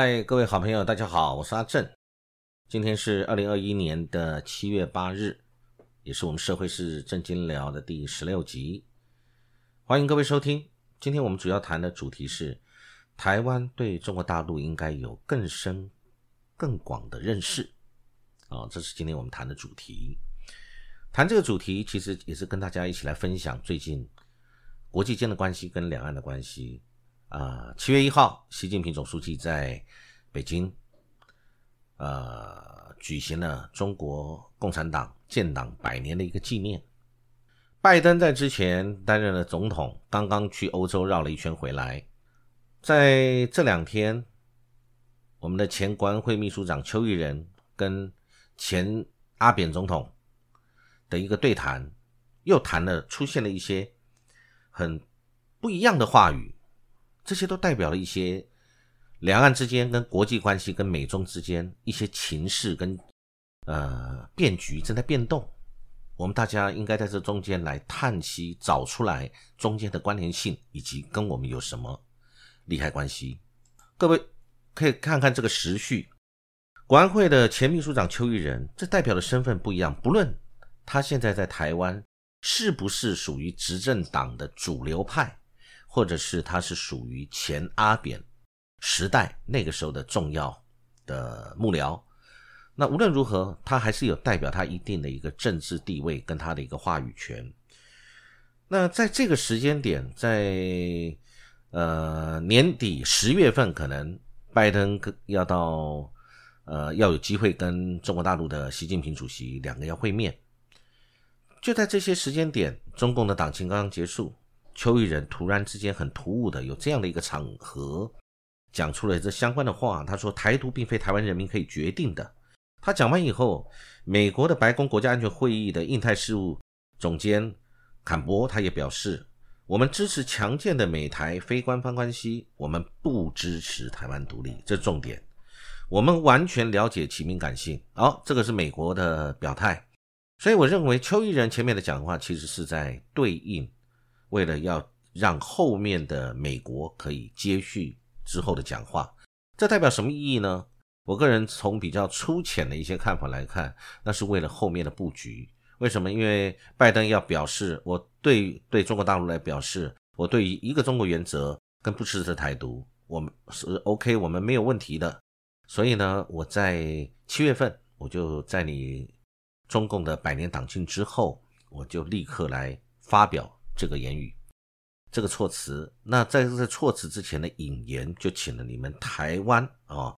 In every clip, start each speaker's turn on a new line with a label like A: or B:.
A: 嗨，各位好朋友，大家好，我是阿正。今天是二零二一年的七月八日，也是我们社会是正经聊的第十六集。欢迎各位收听。今天我们主要谈的主题是台湾对中国大陆应该有更深、更广的认识。啊，这是今天我们谈的主题。谈这个主题，其实也是跟大家一起来分享最近国际间的关系跟两岸的关系。啊，七月一号，习近平总书记在北京，呃，举行了中国共产党建党百年的一个纪念。拜登在之前担任了总统，刚刚去欧洲绕了一圈回来，在这两天，我们的前国安会秘书长邱毅人跟前阿扁总统的一个对谈，又谈了，出现了一些很不一样的话语。这些都代表了一些两岸之间跟国际关系、跟美中之间一些情势跟呃变局正在变动。我们大家应该在这中间来探析、找出来中间的关联性，以及跟我们有什么利害关系。各位可以看看这个时序，国安会的前秘书长邱毅人，这代表的身份不一样。不论他现在在台湾是不是属于执政党的主流派。或者是他是属于前阿扁时代那个时候的重要的幕僚，那无论如何，他还是有代表他一定的一个政治地位跟他的一个话语权。那在这个时间点，在呃年底十月份，可能拜登要到呃要有机会跟中国大陆的习近平主席两个要会面，就在这些时间点，中共的党庆刚刚结束。邱毅人突然之间很突兀的有这样的一个场合，讲出了这相关的话。他说：“台独并非台湾人民可以决定的。”他讲完以后，美国的白宫国家安全会议的印太事务总监坎伯他也表示：“我们支持强健的美台非官方关系，我们不支持台湾独立。”这是重点，我们完全了解其敏感性。好，这个是美国的表态。所以我认为邱毅人前面的讲话其实是在对应。为了要让后面的美国可以接续之后的讲话，这代表什么意义呢？我个人从比较粗浅的一些看法来看，那是为了后面的布局。为什么？因为拜登要表示，我对对中国大陆来表示，我对于一个中国原则跟不支持台独，我们是 OK，我们没有问题的。所以呢，我在七月份，我就在你中共的百年党庆之后，我就立刻来发表。这个言语，这个措辞，那在这措辞之前的引言，就请了你们台湾啊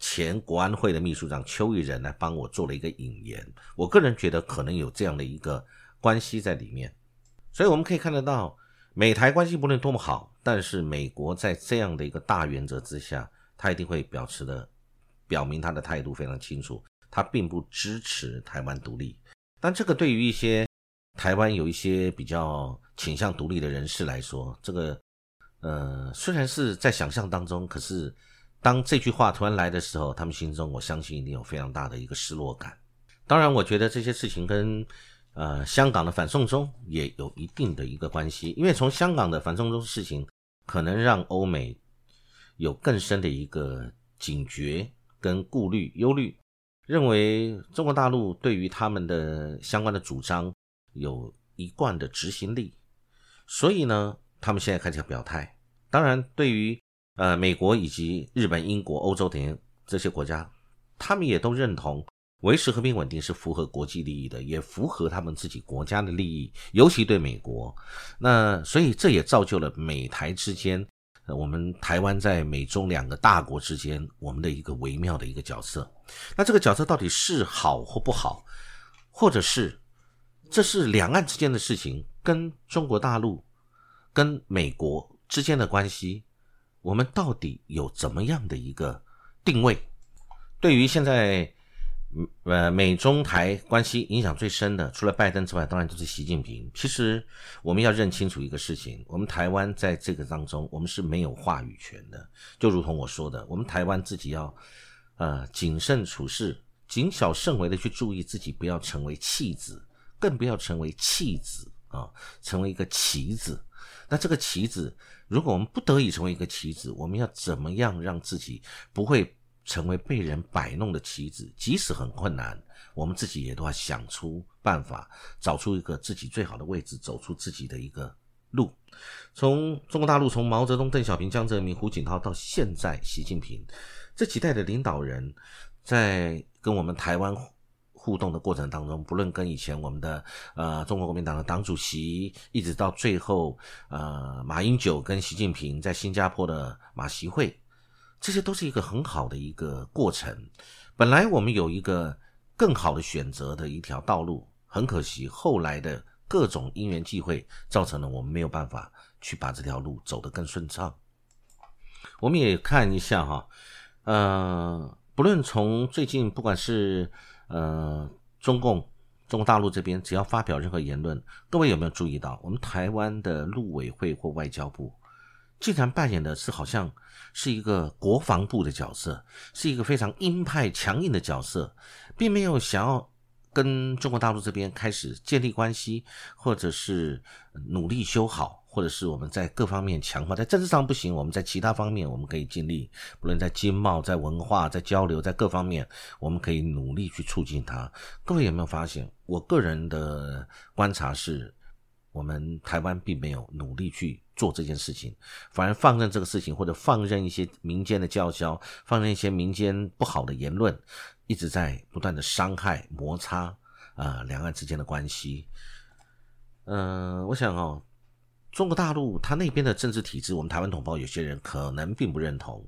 A: 前国安会的秘书长邱毅人来帮我做了一个引言。我个人觉得可能有这样的一个关系在里面，所以我们可以看得到，美台关系不论多么好，但是美国在这样的一个大原则之下，他一定会表示的表明他的态度非常清楚，他并不支持台湾独立。但这个对于一些台湾有一些比较。倾向独立的人士来说，这个，呃，虽然是在想象当中，可是当这句话突然来的时候，他们心中我相信一定有非常大的一个失落感。当然，我觉得这些事情跟呃香港的反送中也有一定的一个关系，因为从香港的反送中事情，可能让欧美有更深的一个警觉跟顾虑、忧虑，认为中国大陆对于他们的相关的主张有一贯的执行力。所以呢，他们现在开始要表态。当然，对于呃美国以及日本、英国、欧洲等这些国家，他们也都认同维持和平稳定是符合国际利益的，也符合他们自己国家的利益，尤其对美国。那所以这也造就了美台之间，我们台湾在美中两个大国之间，我们的一个微妙的一个角色。那这个角色到底是好或不好，或者是这是两岸之间的事情？跟中国大陆、跟美国之间的关系，我们到底有怎么样的一个定位？对于现在，呃，美中台关系影响最深的，除了拜登之外，当然就是习近平。其实我们要认清楚一个事情：，我们台湾在这个当中，我们是没有话语权的。就如同我说的，我们台湾自己要，呃，谨慎处事，谨小慎微的去注意自己，不要成为弃子，更不要成为弃子。啊，成为一个棋子。那这个棋子，如果我们不得已成为一个棋子，我们要怎么样让自己不会成为被人摆弄的棋子？即使很困难，我们自己也都要想出办法，找出一个自己最好的位置，走出自己的一个路。从中国大陆，从毛泽东、邓小平、江泽民、胡锦涛到现在习近平，这几代的领导人，在跟我们台湾。互动的过程当中，不论跟以前我们的呃中国国民党的党主席，一直到最后呃马英九跟习近平在新加坡的马习会，这些都是一个很好的一个过程。本来我们有一个更好的选择的一条道路，很可惜后来的各种因缘际会，造成了我们没有办法去把这条路走得更顺畅。我们也看一下哈，呃，不论从最近不管是呃，中共、中国大陆这边只要发表任何言论，各位有没有注意到，我们台湾的陆委会或外交部，竟然扮演的是好像是一个国防部的角色，是一个非常鹰派、强硬的角色，并没有想要跟中国大陆这边开始建立关系，或者是努力修好。或者是我们在各方面强化，在政治上不行，我们在其他方面我们可以尽力，不论在经贸、在文化、在交流，在各方面，我们可以努力去促进它。各位有没有发现？我个人的观察是，我们台湾并没有努力去做这件事情，反而放任这个事情，或者放任一些民间的叫嚣，放任一些民间不好的言论，一直在不断的伤害、摩擦啊两岸之间的关系。嗯，我想哦。中国大陆它那边的政治体制，我们台湾同胞有些人可能并不认同。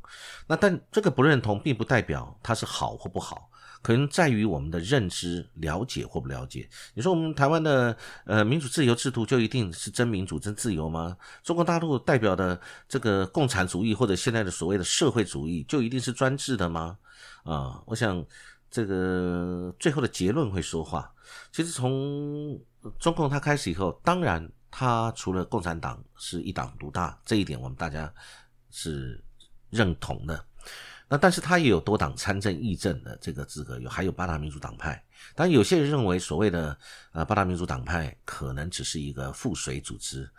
A: 那但这个不认同，并不代表它是好或不好，可能在于我们的认知、了解或不了解。你说我们台湾的呃民主自由制度就一定是真民主、真自由吗？中国大陆代表的这个共产主义或者现在的所谓的社会主义就一定是专制的吗？啊，我想这个最后的结论会说话。其实从中共它开始以后，当然。他除了共产党是一党独大这一点，我们大家是认同的。那但是他也有多党参政议政的这个资格，有还有八大民主党派。但有些人认为，所谓的呃八大民主党派可能只是一个附随组织。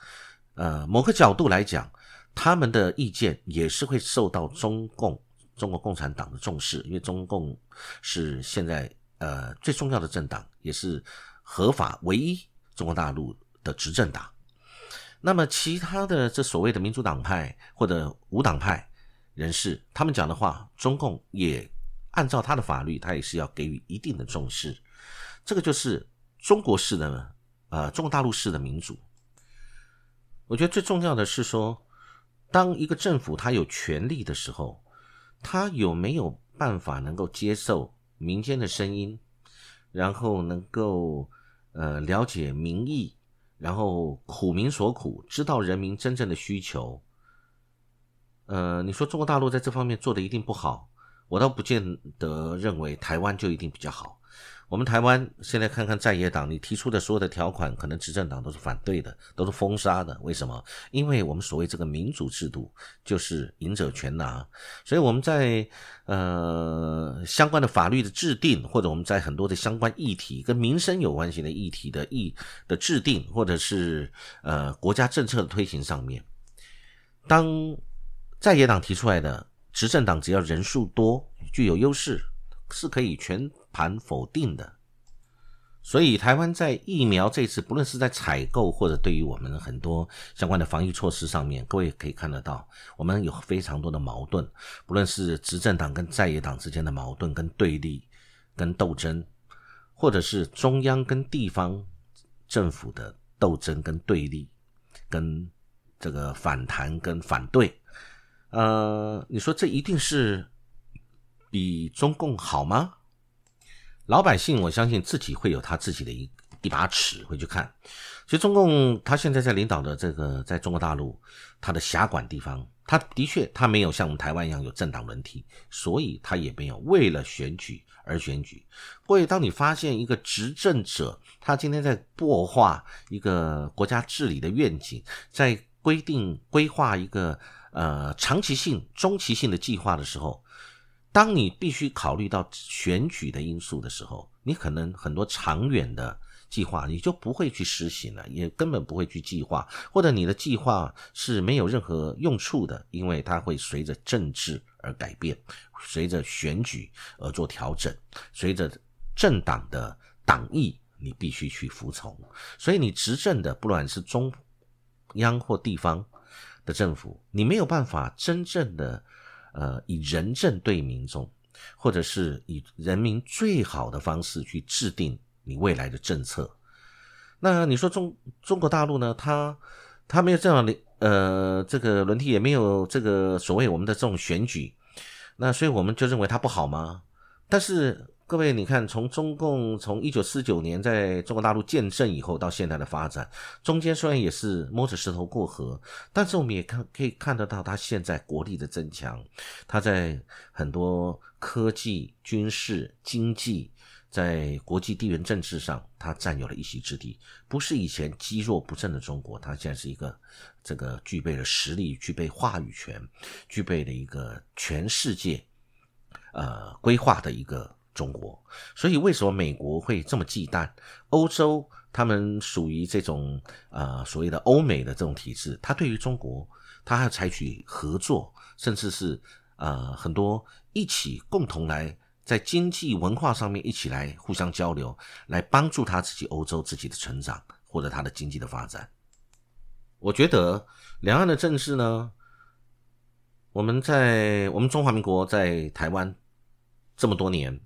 A: 呃，某个角度来讲，他们的意见也是会受到中共中国共产党的重视，因为中共是现在呃最重要的政党，也是合法唯一中国大陆。的执政党，那么其他的这所谓的民主党派或者无党派人士，他们讲的话，中共也按照他的法律，他也是要给予一定的重视。这个就是中国式的呃中国大陆式的民主。我觉得最重要的是说，当一个政府他有权力的时候，他有没有办法能够接受民间的声音，然后能够呃了解民意。然后苦民所苦，知道人民真正的需求。呃，你说中国大陆在这方面做的一定不好，我倒不见得认为台湾就一定比较好。我们台湾现在看看在野党，你提出的所有的条款，可能执政党都是反对的，都是封杀的。为什么？因为我们所谓这个民主制度就是赢者全拿，所以我们在呃相关的法律的制定，或者我们在很多的相关议题跟民生有关系的议题的议的制定，或者是呃国家政策的推行上面，当在野党提出来的执政党只要人数多，具有优势，是可以全。盘否定的，所以台湾在疫苗这次，不论是在采购或者对于我们很多相关的防疫措施上面，各位可以看得到，我们有非常多的矛盾，不论是执政党跟在野党之间的矛盾跟对立跟斗争，或者是中央跟地方政府的斗争跟对立，跟这个反弹跟反对，呃，你说这一定是比中共好吗？老百姓，我相信自己会有他自己的一一把尺，会去看。其实中共他现在在领导的这个，在中国大陆，他的辖管地方，他的确他没有像我们台湾一样有政党轮替，所以他也没有为了选举而选举。所以当你发现一个执政者，他今天在擘画一个国家治理的愿景，在规定规划一个呃长期性、中期性的计划的时候。当你必须考虑到选举的因素的时候，你可能很多长远的计划，你就不会去实行了，也根本不会去计划，或者你的计划是没有任何用处的，因为它会随着政治而改变，随着选举而做调整，随着政党的党意，你必须去服从。所以你执政的，不管是中央或地方的政府，你没有办法真正的呃以人政对民众。或者是以人民最好的方式去制定你未来的政策。那你说中中国大陆呢？它它没有这样的呃这个轮替，也没有这个所谓我们的这种选举。那所以我们就认为它不好吗？但是。各位，你看，从中共从一九四九年在中国大陆建政以后到现在的发展，中间虽然也是摸着石头过河，但是我们也看可以看得到，它现在国力的增强，它在很多科技、军事、经济，在国际地缘政治上，它占有了一席之地，不是以前积弱不振的中国，它现在是一个这个具备了实力、具备话语权、具备了一个全世界呃规划的一个。中国，所以为什么美国会这么忌惮欧洲？他们属于这种呃所谓的欧美的这种体制，他对于中国，他还要采取合作，甚至是呃很多一起共同来在经济文化上面一起来互相交流，来帮助他自己欧洲自己的成长或者他的经济的发展。我觉得两岸的政治呢，我们在我们中华民国在台湾这么多年。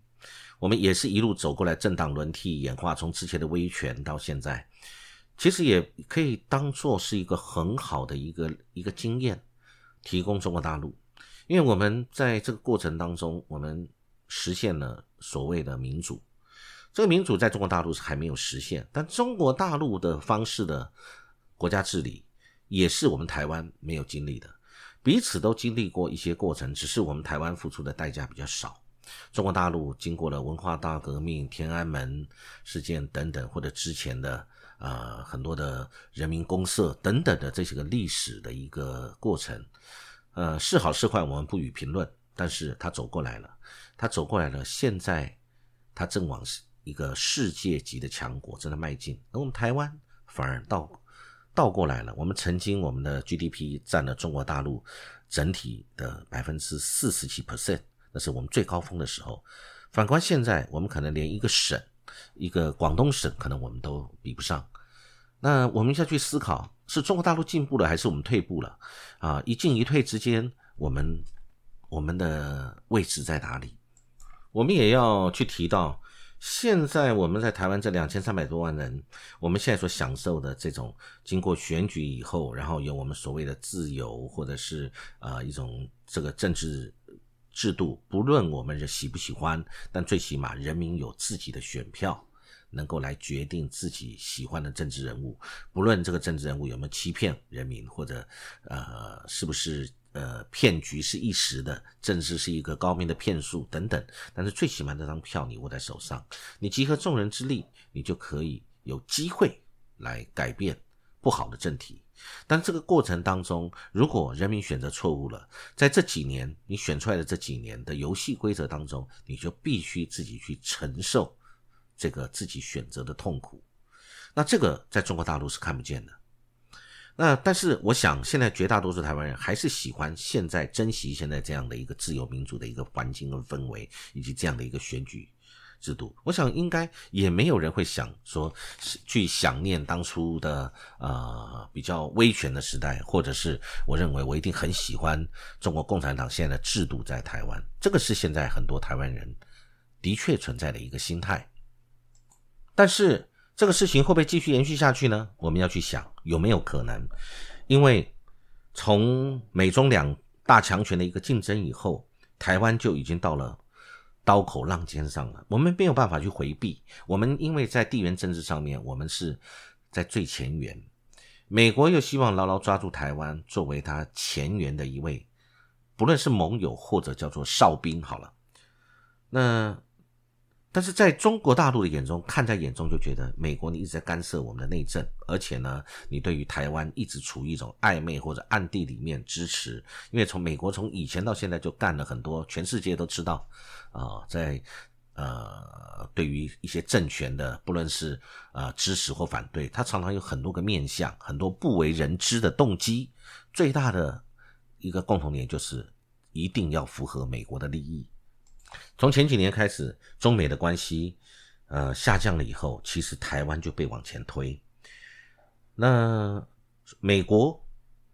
A: 我们也是一路走过来，政党轮替演化，从之前的威权到现在，其实也可以当做是一个很好的一个一个经验，提供中国大陆。因为我们在这个过程当中，我们实现了所谓的民主。这个民主在中国大陆是还没有实现，但中国大陆的方式的国家治理，也是我们台湾没有经历的。彼此都经历过一些过程，只是我们台湾付出的代价比较少。中国大陆经过了文化大革命、天安门事件等等，或者之前的呃很多的人民公社等等的这些个历史的一个过程，呃是好是坏我们不予评论，但是他走过来了，他走过来了，现在他正往一个世界级的强国正在迈进，而我们台湾反而倒倒过来了，我们曾经我们的 GDP 占了中国大陆整体的百分之四十七 percent。那是我们最高峰的时候。反观现在，我们可能连一个省，一个广东省，可能我们都比不上。那我们要去思考，是中国大陆进步了，还是我们退步了？啊，一进一退之间，我们我们的位置在哪里？我们也要去提到，现在我们在台湾这两千三百多万人，我们现在所享受的这种经过选举以后，然后有我们所谓的自由，或者是啊一种这个政治。制度不论我们是喜不喜欢，但最起码人民有自己的选票，能够来决定自己喜欢的政治人物。不论这个政治人物有没有欺骗人民，或者呃是不是呃骗局是一时的，政治是一个高明的骗术等等。但是最起码那张票你握在手上，你集合众人之力，你就可以有机会来改变不好的政体。但这个过程当中，如果人民选择错误了，在这几年你选出来的这几年的游戏规则当中，你就必须自己去承受这个自己选择的痛苦。那这个在中国大陆是看不见的。那但是我想，现在绝大多数台湾人还是喜欢现在珍惜现在这样的一个自由民主的一个环境跟氛围，以及这样的一个选举。制度，我想应该也没有人会想说去想念当初的呃比较威权的时代，或者是我认为我一定很喜欢中国共产党现在的制度在台湾，这个是现在很多台湾人的确存在的一个心态。但是这个事情会不会继续延续下去呢？我们要去想有没有可能，因为从美中两大强权的一个竞争以后，台湾就已经到了。刀口浪尖上了，我们没有办法去回避。我们因为在地缘政治上面，我们是在最前沿。美国又希望牢牢抓住台湾，作为他前沿的一位，不论是盟友或者叫做哨兵，好了。那。但是在中国大陆的眼中，看在眼中就觉得美国你一直在干涉我们的内政，而且呢，你对于台湾一直处于一种暧昧或者暗地里面支持，因为从美国从以前到现在就干了很多，全世界都知道，啊，在呃，对于一些政权的，不论是呃支持或反对，他常常有很多个面向，很多不为人知的动机。最大的一个共同点就是一定要符合美国的利益。从前几年开始，中美的关系呃下降了以后，其实台湾就被往前推。那美国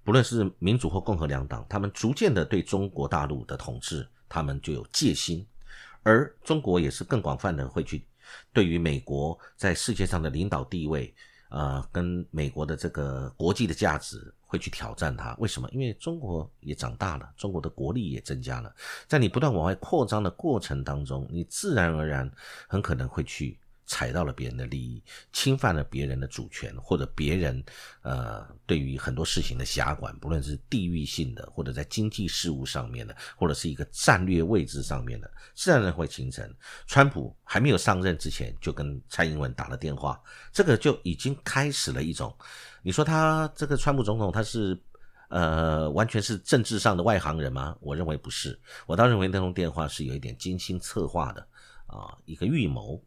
A: 不论是民主或共和两党，他们逐渐的对中国大陆的统治，他们就有戒心。而中国也是更广泛的会去对于美国在世界上的领导地位，呃，跟美国的这个国际的价值会去挑战它。为什么？因为中国也长大了，中国的国力也增加了，在你不断往外扩张的过程当中，你自然而然很可能会去。踩到了别人的利益，侵犯了别人的主权，或者别人呃对于很多事情的辖管，不论是地域性的，或者在经济事务上面的，或者是一个战略位置上面的，自然会形成。川普还没有上任之前，就跟蔡英文打了电话，这个就已经开始了一种，你说他这个川普总统他是呃完全是政治上的外行人吗？我认为不是，我倒认为那通电话是有一点精心策划的啊一个预谋。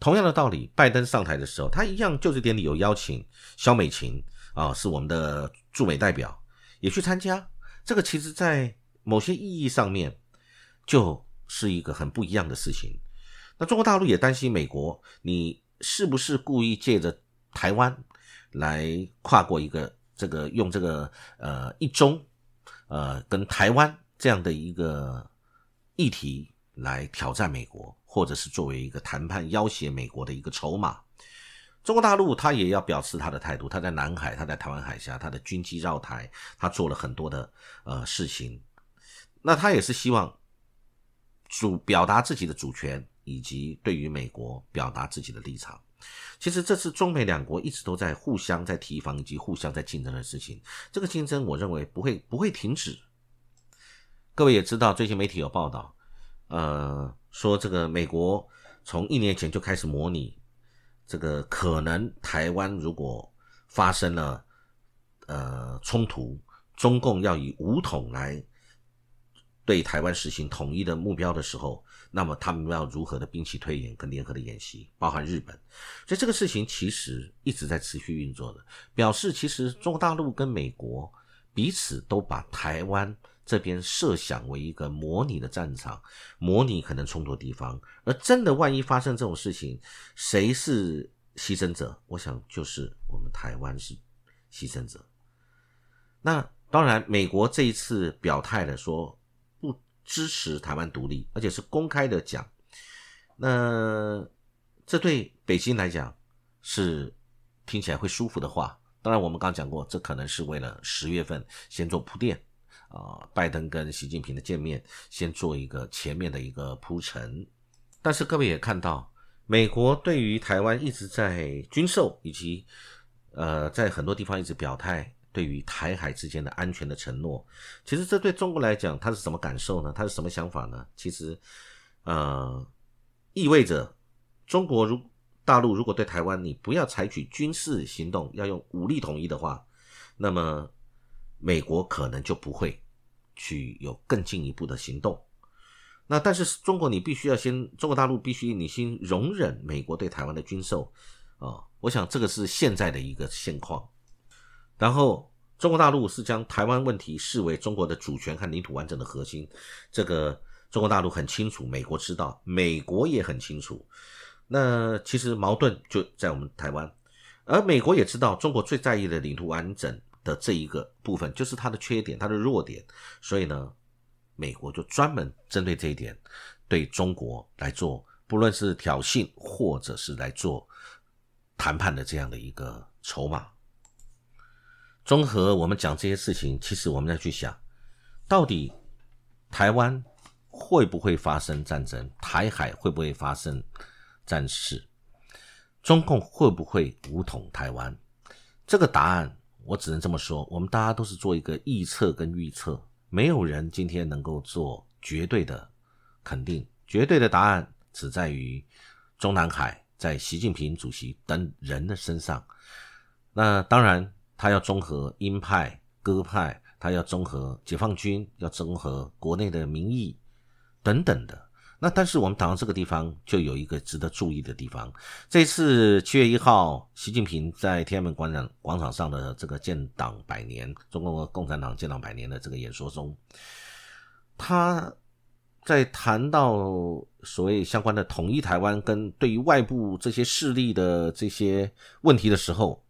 A: 同样的道理，拜登上台的时候，他一样就职典礼有邀请肖美琴啊，是我们的驻美代表，也去参加。这个其实，在某些意义上面，就是一个很不一样的事情。那中国大陆也担心美国，你是不是故意借着台湾来跨过一个这个用这个呃一中呃跟台湾这样的一个议题来挑战美国？或者是作为一个谈判要挟美国的一个筹码，中国大陆他也要表示他的态度。他在南海，他在台湾海峡，他的军机绕台，他做了很多的呃事情。那他也是希望主表达自己的主权，以及对于美国表达自己的立场。其实这是中美两国一直都在互相在提防以及互相在竞争的事情。这个竞争，我认为不会不会停止。各位也知道，最近媒体有报道。呃，说这个美国从一年前就开始模拟，这个可能台湾如果发生了呃冲突，中共要以武统来对台湾实行统一的目标的时候，那么他们要如何的兵器推演跟联合的演习，包含日本，所以这个事情其实一直在持续运作的，表示其实中国大陆跟美国彼此都把台湾。这边设想为一个模拟的战场，模拟可能冲突地方，而真的万一发生这种事情，谁是牺牲者？我想就是我们台湾是牺牲者。那当然，美国这一次表态了，说不支持台湾独立，而且是公开的讲。那这对北京来讲是听起来会舒服的话。当然，我们刚讲过，这可能是为了十月份先做铺垫。啊，拜登跟习近平的见面，先做一个前面的一个铺陈。但是各位也看到，美国对于台湾一直在军售，以及呃，在很多地方一直表态对于台海之间的安全的承诺。其实这对中国来讲，他是什么感受呢？他是什么想法呢？其实，呃，意味着中国如大陆如果对台湾你不要采取军事行动，要用武力统一的话，那么。美国可能就不会去有更进一步的行动。那但是中国，你必须要先，中国大陆必须你先容忍美国对台湾的军售啊。我想这个是现在的一个现况。然后中国大陆是将台湾问题视为中国的主权和领土完整的核心。这个中国大陆很清楚，美国知道，美国也很清楚。那其实矛盾就在我们台湾，而美国也知道，中国最在意的领土完整。的这一个部分就是它的缺点，它的弱点，所以呢，美国就专门针对这一点，对中国来做，不论是挑衅或者是来做谈判的这样的一个筹码。综合我们讲这些事情，其实我们要去想，到底台湾会不会发生战争？台海会不会发生战事？中共会不会武统台湾？这个答案。我只能这么说，我们大家都是做一个预测跟预测，没有人今天能够做绝对的肯定。绝对的答案只在于中南海，在习近平主席等人的身上。那当然，他要综合鹰派、鸽派，他要综合解放军，要综合国内的民意等等的。那但是我们谈到这个地方，就有一个值得注意的地方。这次七月一号，习近平在天安门广场广场上的这个建党百年，中国共产党建党百年的这个演说中，他在谈到所谓相关的统一台湾跟对于外部这些势力的这些问题的时候，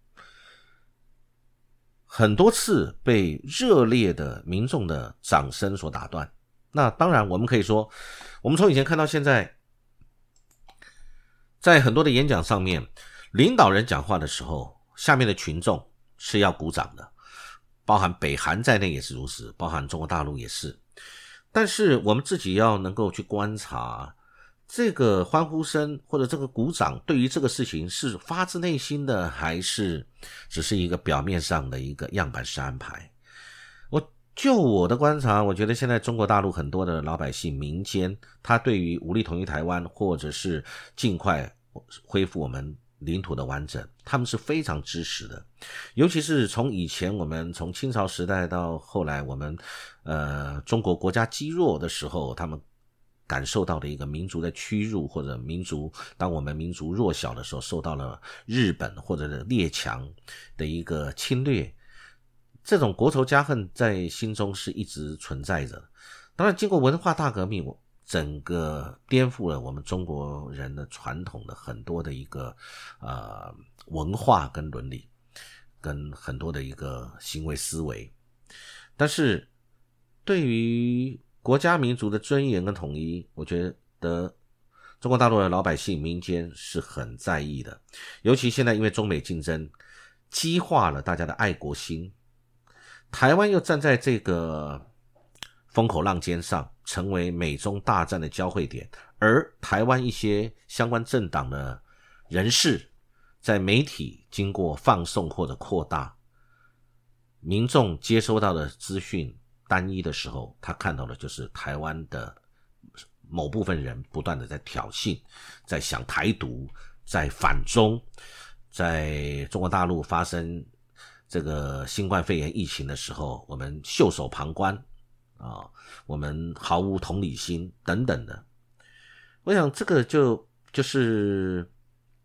A: 很多次被热烈的民众的掌声所打断。那当然，我们可以说。我们从以前看到现在，在很多的演讲上面，领导人讲话的时候，下面的群众是要鼓掌的，包含北韩在内也是如此，包含中国大陆也是。但是我们自己要能够去观察，这个欢呼声或者这个鼓掌，对于这个事情是发自内心的，还是只是一个表面上的一个样板式安排？就我的观察，我觉得现在中国大陆很多的老百姓、民间，他对于武力统一台湾，或者是尽快恢复我们领土的完整，他们是非常支持的。尤其是从以前我们从清朝时代到后来我们呃中国国家积弱的时候，他们感受到的一个民族的屈辱，或者民族当我们民族弱小的时候，受到了日本或者列强的一个侵略。这种国仇家恨在心中是一直存在着。当然，经过文化大革命，我整个颠覆了我们中国人的传统的很多的一个呃文化跟伦理，跟很多的一个行为思维。但是，对于国家民族的尊严跟统一，我觉得中国大陆的老百姓民间是很在意的。尤其现在因为中美竞争，激化了大家的爱国心。台湾又站在这个风口浪尖上，成为美中大战的交汇点。而台湾一些相关政党的人士，在媒体经过放送或者扩大，民众接收到的资讯单一的时候，他看到的就是台湾的某部分人不断的在挑衅，在想台独，在反中，在中国大陆发生。这个新冠肺炎疫情的时候，我们袖手旁观啊，我们毫无同理心等等的。我想这个就就是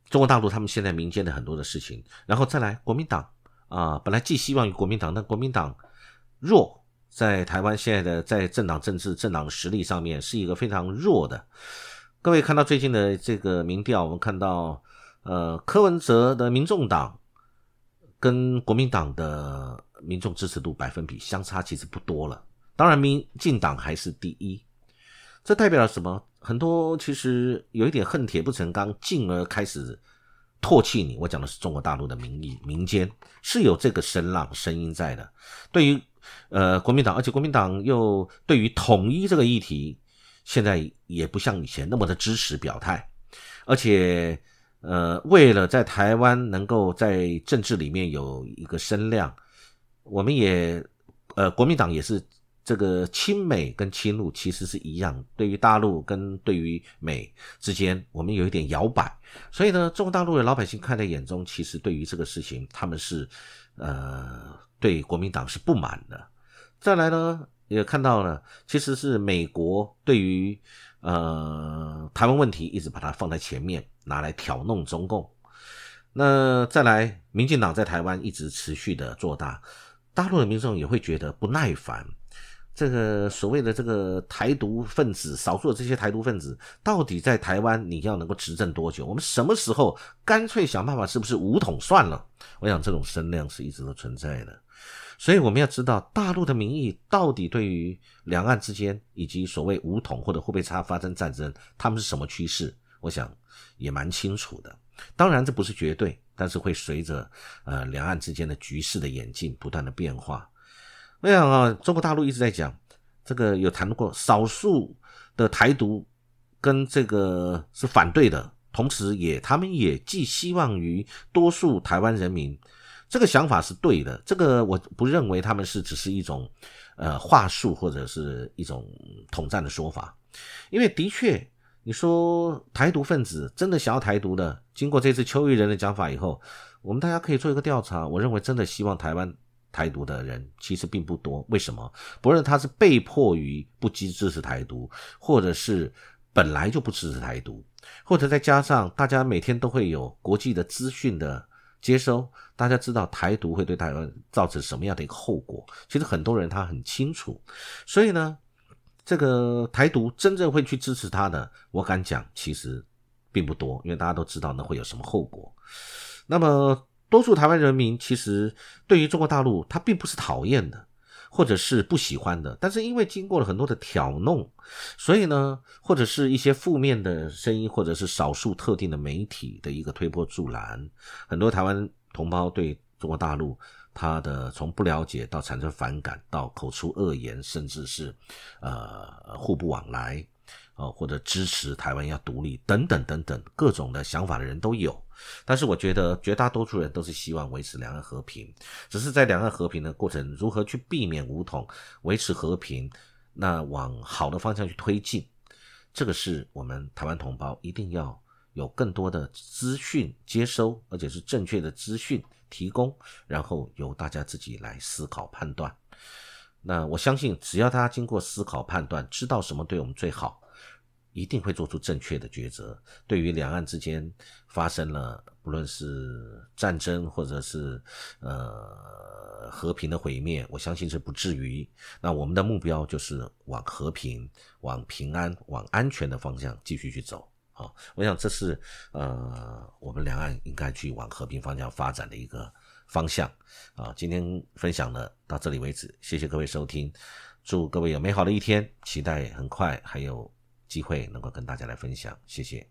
A: 中国大陆他们现在民间的很多的事情，然后再来国民党啊，本来寄希望于国民党，但国民党弱，在台湾现在的在政党政治政党实力上面是一个非常弱的。各位看到最近的这个民调，我们看到呃柯文哲的民众党。跟国民党的民众支持度百分比相差其实不多了，当然民进党还是第一，这代表了什么？很多其实有一点恨铁不成钢，进而开始唾弃你。我讲的是中国大陆的民意，民间是有这个声浪声音在的。对于呃国民党，而且国民党又对于统一这个议题，现在也不像以前那么的支持表态，而且。呃，为了在台湾能够在政治里面有一个声量，我们也，呃，国民党也是这个亲美跟亲陆其实是一样，对于大陆跟对于美之间，我们有一点摇摆，所以呢，中国大陆的老百姓看在眼中，其实对于这个事情，他们是，呃，对国民党是不满的。再来呢，也看到了，其实是美国对于。呃，台湾问题一直把它放在前面，拿来挑弄中共。那再来，民进党在台湾一直持续的做大，大陆的民众也会觉得不耐烦。这个所谓的这个台独分子，少数的这些台独分子，到底在台湾你要能够执政多久？我们什么时候干脆想办法，是不是武统算了？我想这种声量是一直都存在的。所以我们要知道大陆的民意到底对于两岸之间以及所谓武统或者互不会差发生战争，他们是什么趋势？我想也蛮清楚的。当然这不是绝对，但是会随着呃两岸之间的局势的演进不断的变化。我想啊，中国大陆一直在讲这个有谈过少数的台独跟这个是反对的，同时也他们也寄希望于多数台湾人民。这个想法是对的，这个我不认为他们是只是一种，呃话术或者是一种统战的说法，因为的确，你说台独分子真的想要台独的，经过这次邱毅人的讲法以后，我们大家可以做一个调查，我认为真的希望台湾台独的人其实并不多，为什么？不论他是被迫于不支支持台独，或者是本来就不支持台独，或者再加上大家每天都会有国际的资讯的接收，大家知道台独会对台湾造成什么样的一个后果，其实很多人他很清楚，所以呢，这个台独真正会去支持他的，我敢讲其实并不多，因为大家都知道那会有什么后果。那么多数台湾人民其实对于中国大陆他并不是讨厌的。或者是不喜欢的，但是因为经过了很多的挑弄，所以呢，或者是一些负面的声音，或者是少数特定的媒体的一个推波助澜，很多台湾同胞对中国大陆他的从不了解到产生反感，到口出恶言，甚至是呃互不往来。哦，或者支持台湾要独立等等等等各种的想法的人都有，但是我觉得绝大多数人都是希望维持两岸和平，只是在两岸和平的过程，如何去避免武统，维持和平，那往好的方向去推进，这个是我们台湾同胞一定要有更多的资讯接收，而且是正确的资讯提供，然后由大家自己来思考判断。那我相信，只要大家经过思考判断，知道什么对我们最好。一定会做出正确的抉择。对于两岸之间发生了不论是战争或者是呃和平的毁灭，我相信是不至于。那我们的目标就是往和平、往平安、往安全的方向继续去走。好，我想这是呃我们两岸应该去往和平方向发展的一个方向。啊，今天分享的到这里为止，谢谢各位收听，祝各位有美好的一天，期待很快还有。机会能够跟大家来分享，谢谢。